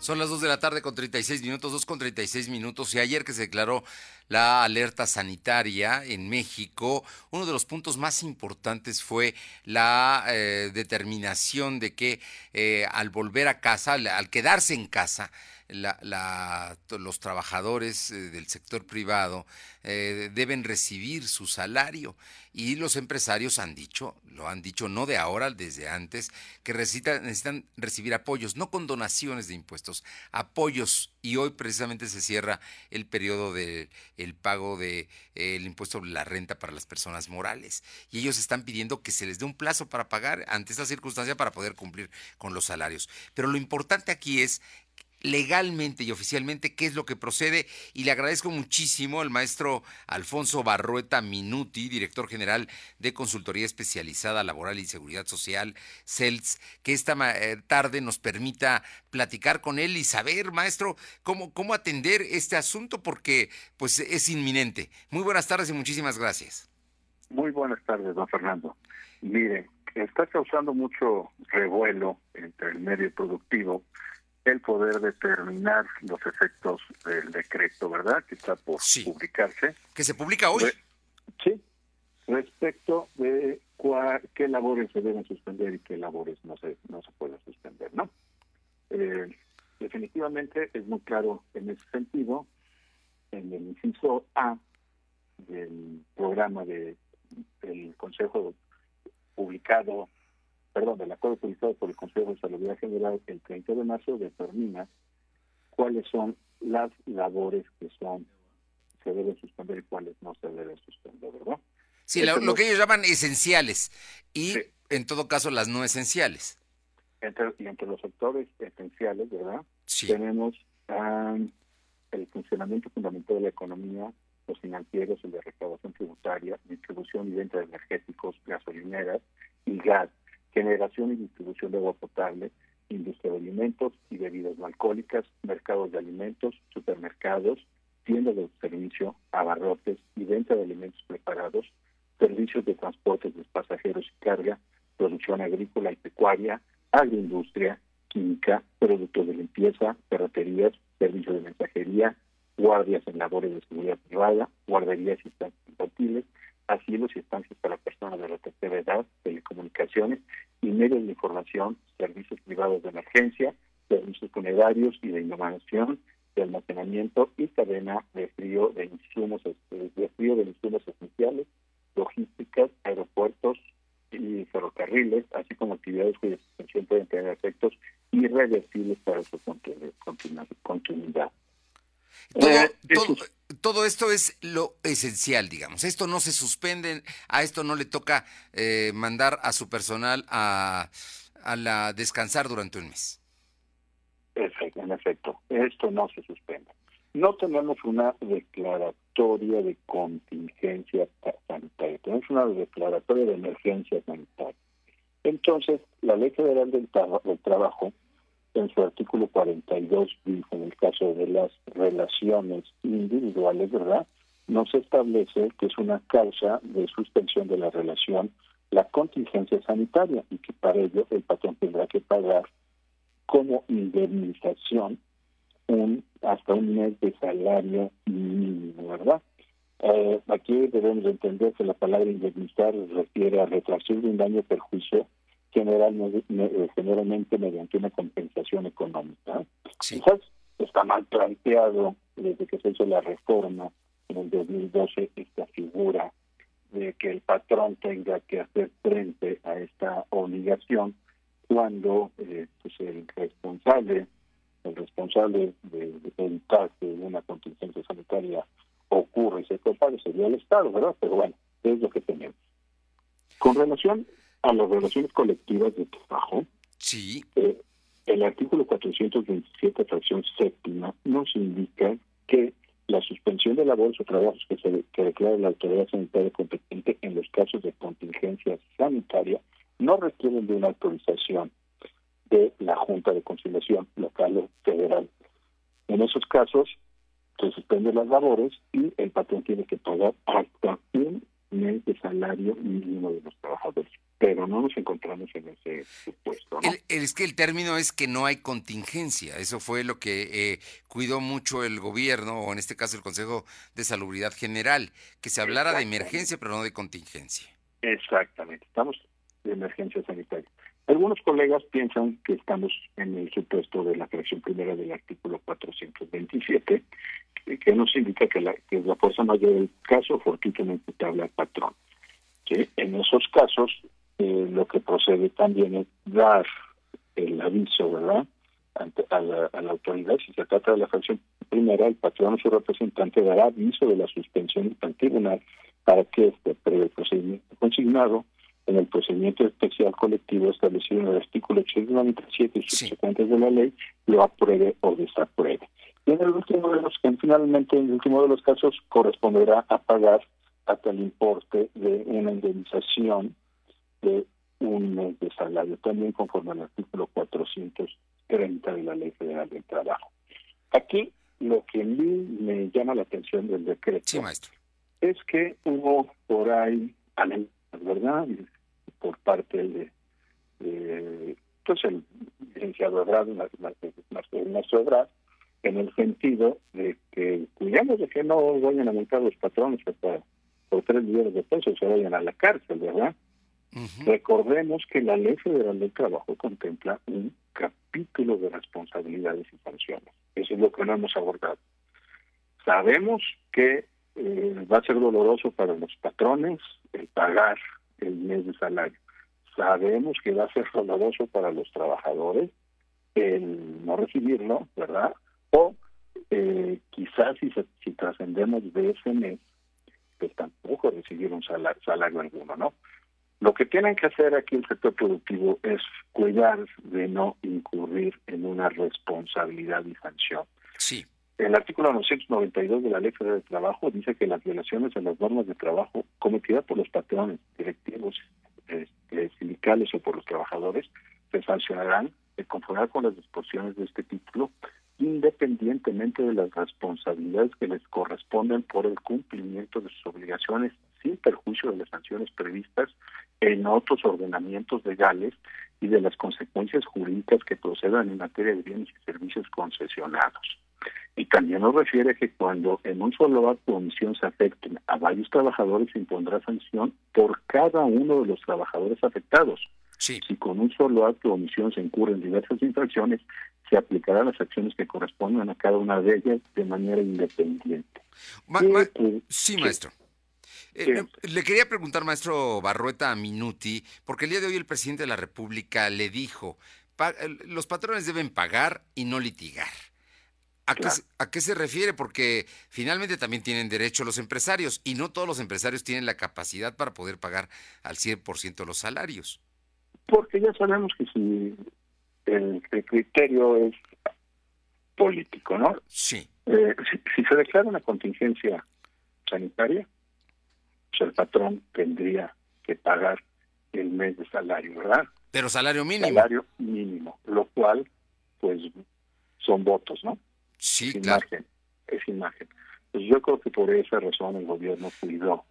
Son las 2 de la tarde con 36 minutos, 2 con 36 minutos. Y ayer que se declaró la alerta sanitaria en México, uno de los puntos más importantes fue la eh, determinación de que eh, al volver a casa, al quedarse en casa, la, los trabajadores eh, del sector privado eh, deben recibir su salario. Y los empresarios han dicho, lo han dicho no de ahora, desde antes, que necesitan, recibir apoyos, no con donaciones de impuestos, apoyos. Y hoy precisamente se cierra el periodo del el pago del de, el impuesto sobre la renta para las personas morales. Y ellos están pidiendo que se les dé un plazo para pagar ante esta circunstancia para poder cumplir con los salarios. Pero lo importante aquí es legalmente y oficialmente qué es lo que procede y le agradezco muchísimo al maestro Alfonso Barrueta Minuti, director general de Consultoría Especializada Laboral y Seguridad Social, CELS, que esta eh, tarde nos permita platicar con él y saber, maestro, cómo, cómo atender este asunto porque pues es inminente. Muy buenas tardes y muchísimas gracias. Muy buenas tardes, don Fernando. Mire, está causando mucho revuelo entre el medio productivo el poder determinar los efectos del decreto, ¿verdad? Que está por publicarse. Que se publica hoy. sí, respecto de qué labores se deben suspender y qué labores no se, no se pueden suspender, ¿no? Eh, definitivamente es muy claro en ese sentido, en el inciso A del programa de del Consejo publicado perdón, del acuerdo publicado por el Consejo de Salud General el 30 de marzo determina cuáles son las labores que son se deben suspender y cuáles no se deben suspender, ¿verdad? Sí, lo, que ellos llaman esenciales y en todo caso las no esenciales. Entre, y entre los sectores esenciales, ¿verdad? Tenemos el funcionamiento fundamental de la economía, los financieros, el de recaudación tributaria, distribución y venta de energéticos, gasolineras y gas generación y distribución de agua potable, industria de alimentos y bebidas no alcohólicas, mercados de alimentos, supermercados, tiendas de servicio, abarrotes y venta de alimentos preparados, servicios de transporte de pasajeros y carga, producción agrícola y pecuaria, agroindustria, química, productos de limpieza, ferreterías, servicios de mensajería, guardias en labores de seguridad privada, guarderías y de emergencia, servicios funerarios y de innovación, de almacenamiento y cadena de frío de insumos de frío de insumos esenciales, logísticas, aeropuertos y ferrocarriles, así como actividades cuya suspensión pueden tener efectos irreversibles para su continuidad. Eh, todo, esto es lo esencial, digamos. Esto no se suspende, a esto no le toca eh, mandar a su personal a, a la descansar durante un mes. En efecto, esto no se suspende. No tenemos una declaratoria de contingencia sanitaria, tenemos una declaratoria de emergencia sanitaria. Entonces, la Ley Federal del Trabajo en su artículo 42 dice, en el caso de las relaciones individuales, ¿verdad? Nos establece que es una causa de suspensión de la relación la contingencia sanitaria y que para ello el patrón tendrá que pagar como indemnización un hasta un mes de salario mínimo, ¿verdad? Eh, aquí debemos entender que la palabra indemnizar refiere a retracción de un daño o perjuicio eh, generalmente mediante una compensación económica. Quizás está mal planteado desde que se hizo la reforma en el 2012 esta figura que el patrón tenga que hacer frente a esta obligación cuando eh, pues el responsable el responsable de, evitar que una contingencia sanitaria ocurra y se propague sería el Estado, ¿verdad? Pero bueno, es lo que tenemos. Con relación a las relaciones colectivas de trabajo, sí. Eh, el artículo 427, fracción séptima, nos indica que la suspensión de labores o trabajos que, se, que declara la autoridad sanitaria competente en los casos de contingencia sanitaria no requieren de una autorización de la Junta de Conciliación local o federal. En esos casos, se suspenden las labores y el patrón tiene que pagar hasta un mes de salario mínimo de los trabajadores. Pero no nos encontramos en ese supuesto. ¿no? es que el término es que no hay contingencia. Eso fue lo que eh, cuidó mucho el gobierno, o en este caso el Consejo de Salubridad General, que se hablara de emergencia, pero no de contingencia. Exactamente, estamos de emergencia sanitaria. Algunos colegas piensan que estamos en el supuesto de la creación primera del artículo 427, que nos indica que la, que la fuerza mayor del caso fortuitamente imputable al patrón. Que en esos casos eh, lo que procede también es dar el aviso, ¿verdad? Ante, a, la, autoridad, si se trata de la fracción primera, el patrón o su representante dará aviso de la suspensión del tribunal para que este procedimiento consignado en el procedimiento especial colectivo establecido en el artículo 897 y subsecuentes de la ley lo apruebe o desapruebe. Y en el último de los finalmente en el último de los casos corresponderá a pagar hasta el importe de una indemnización de un mes de salario, también conforme al artículo 430 de la Ley Federal del Trabajo. Aquí lo que a mí me llama la atención del decreto es que hubo por ahí ¿verdad? Por parte de, de pues el licenciado nuestro Ebrard, en el sentido de que cuidamos de que no vayan a multar los patrones hasta por tres millones de pesos se vayan a la cárcel, ¿verdad? Recordemos que la Ley Federal del Trabajo contempla un capítulo de responsabilidades y sanciones. Eso es lo que no hemos abordado. Sabemos que eh, va a ser doloroso para los patrones el pagar el mes de salario. Sabemos que va a ser doloroso para los trabajadores el no recibirlo, ¿verdad? O eh, quizás si, si trascendemos de ese mes, pues tampoco recibir un salario, salario alguno, ¿no? Lo que tienen que hacer aquí el sector productivo es cuidar de no incurrir en una responsabilidad y sanción. Sí. El artículo 992 de la Ley Federal de Trabajo dice que las violaciones a las normas de trabajo cometidas por los patrones, directivos, este, sindicales o por los trabajadores se sancionarán de conformar con las disposiciones de este título independientemente de las responsabilidades que les corresponden por el cumplimiento de sus obligaciones sin perjuicio de las sanciones previstas en otros ordenamientos legales y de las consecuencias jurídicas que procedan en materia de bienes y servicios concesionados. Y también nos refiere que cuando en un solo acto de omisión se afecten a varios trabajadores se impondrá sanción por cada uno de los trabajadores afectados. Si con un solo acto de omisión se incurren diversas infracciones, se aplicarán las acciones que correspondan a cada una de ellas de manera independiente. sí, maestro. Eh, le quería preguntar, maestro Barrueta Minuti, porque el día de hoy el presidente de la República le dijo, los patrones deben pagar y no litigar. ¿A, qué, ¿A, qué, se refiere? Porque finalmente también tienen derecho los empresarios y no todos los empresarios tienen la capacidad para poder pagar al 100% los salarios. Porque ya sabemos que si el, criterio es político, ¿no? Sí. Eh, si, se declara una contingencia sanitaria, pues el patrón tendría que pagar el mes de salario, ¿verdad? Pero salario mínimo. Salario mínimo, lo cual, pues, son votos, ¿no? Sí, es claro. Imagen, es imagen. Pues yo creo que por esa razón el gobierno cuidó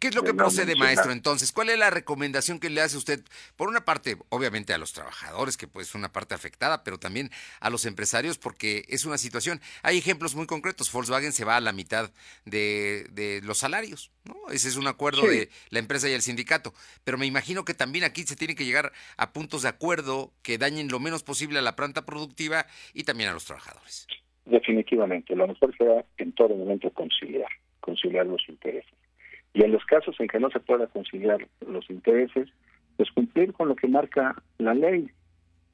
¿Qué, es lo que procede, maestro? Entonces, ¿cuál es la recomendación que le hace usted? Por una parte, obviamente a los trabajadores, que pues es una parte afectada, pero también a los empresarios, porque es una situación. Hay ejemplos muy concretos. Volkswagen se va a la mitad de, los salarios, ¿no? Ese es un acuerdo de la empresa y el sindicato. Pero me imagino que también aquí se tiene que llegar a puntos de acuerdo que dañen lo menos posible a la planta productiva y también a los trabajadores. Definitivamente, lo mejor será en todo momento conciliar, conciliar los intereses y en los casos en que no se pueda conciliar los intereses, pues cumplir con lo que marca la ley.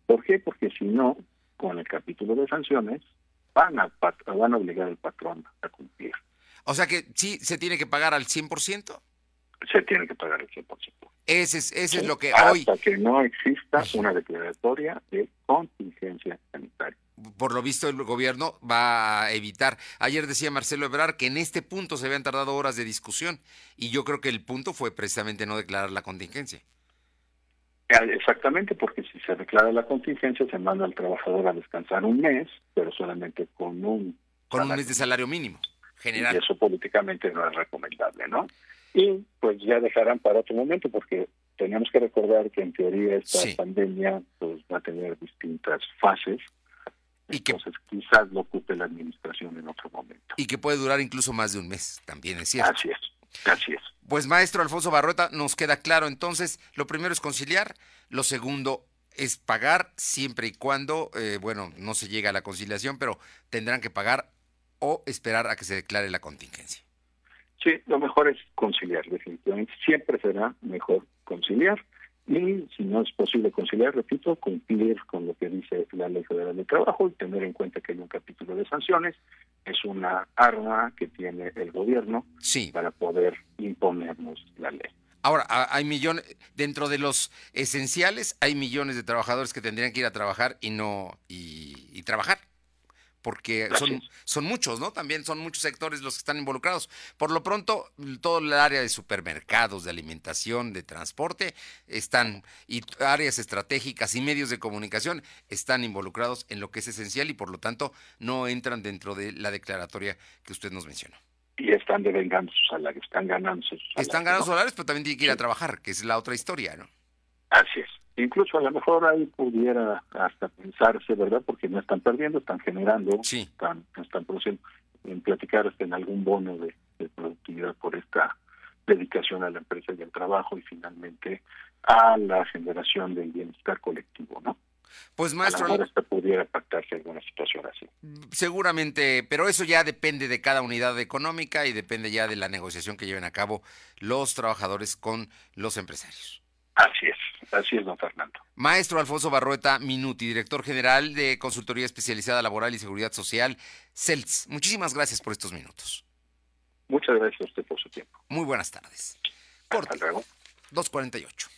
¿Por qué? Porque si no, con el capítulo de sanciones, van a, van a obligar al patrón a cumplir. O sea que sí se tiene que pagar al 100%. Se tiene que pagar al 100%. Ese es, ese es lo que hasta hoy... Hasta que no exista una declaratoria de contingencia sanitaria por lo visto el gobierno va a evitar. Ayer decía Marcelo Ebrar que en este punto se habían tardado horas de discusión y yo creo que el punto fue precisamente no declarar la contingencia. Ah, exactamente, porque si se declara la contingencia se manda al trabajador a descansar un mes, pero solamente con un... Con un mes de salario mínimo, general. Y eso políticamente no es recomendable, ¿no? Y pues ya dejarán para otro momento, porque tenemos que recordar que en teoría esta pandemia pues va a tener distintas fases. Y Entonces quizás lo ocupe la administración en otro momento. Y que puede durar incluso más de un mes, también es cierto. Así es, así es. Pues maestro Alfonso Barrueta, nos queda claro entonces, lo primero es conciliar, lo segundo es pagar siempre y cuando, eh, bueno, no se llega a la conciliación, pero tendrán que pagar o esperar a que se declare la contingencia. Sí, lo mejor es conciliar, definitivamente. Siempre será mejor conciliar. Y si no es posible conciliar, repito, cumplir con lo que dice la Ley Federal de Trabajo y tener en cuenta que hay un capítulo de sanciones. Es una arma que tiene el gobierno para poder imponernos la ley. Ahora, hay millones, dentro de los esenciales, hay millones de trabajadores que tendrían que ir a trabajar y no, y trabajar porque son, son muchos, ¿no? También son muchos sectores los que están involucrados. Por lo pronto, todo el área de supermercados, de alimentación, de transporte, están, y áreas estratégicas y medios de comunicación están involucrados en lo que es esencial y por lo tanto no entran dentro de la declaratoria que usted nos mencionó. Y están devengando sus salarios, están ganando sus salarios. Están ganando sus salarios, pero también tienen que ir a trabajar, que es la otra historia, ¿no? Así es. Incluso a lo mejor ahí pudiera hasta pensarse, ¿verdad? Porque no están perdiendo, están generando, están, están produciendo, en platicar hasta en algún bono de, productividad por esta dedicación a la empresa y al trabajo y finalmente a la generación del bienestar colectivo, ¿no? Pues maestro, a lo mejor pudiera pactarse alguna situación así. Seguramente, pero eso ya depende de cada unidad económica y depende ya de la negociación que lleven a cabo los trabajadores con los empresarios. Así es, así es, don Fernando. Maestro Alfonso Barrueta Minuti, director general de Consultoría Especializada Laboral y Seguridad Social, CELTS. Muchísimas gracias por estos minutos. Muchas gracias a usted por su tiempo. Muy buenas tardes. Hasta luego. 248.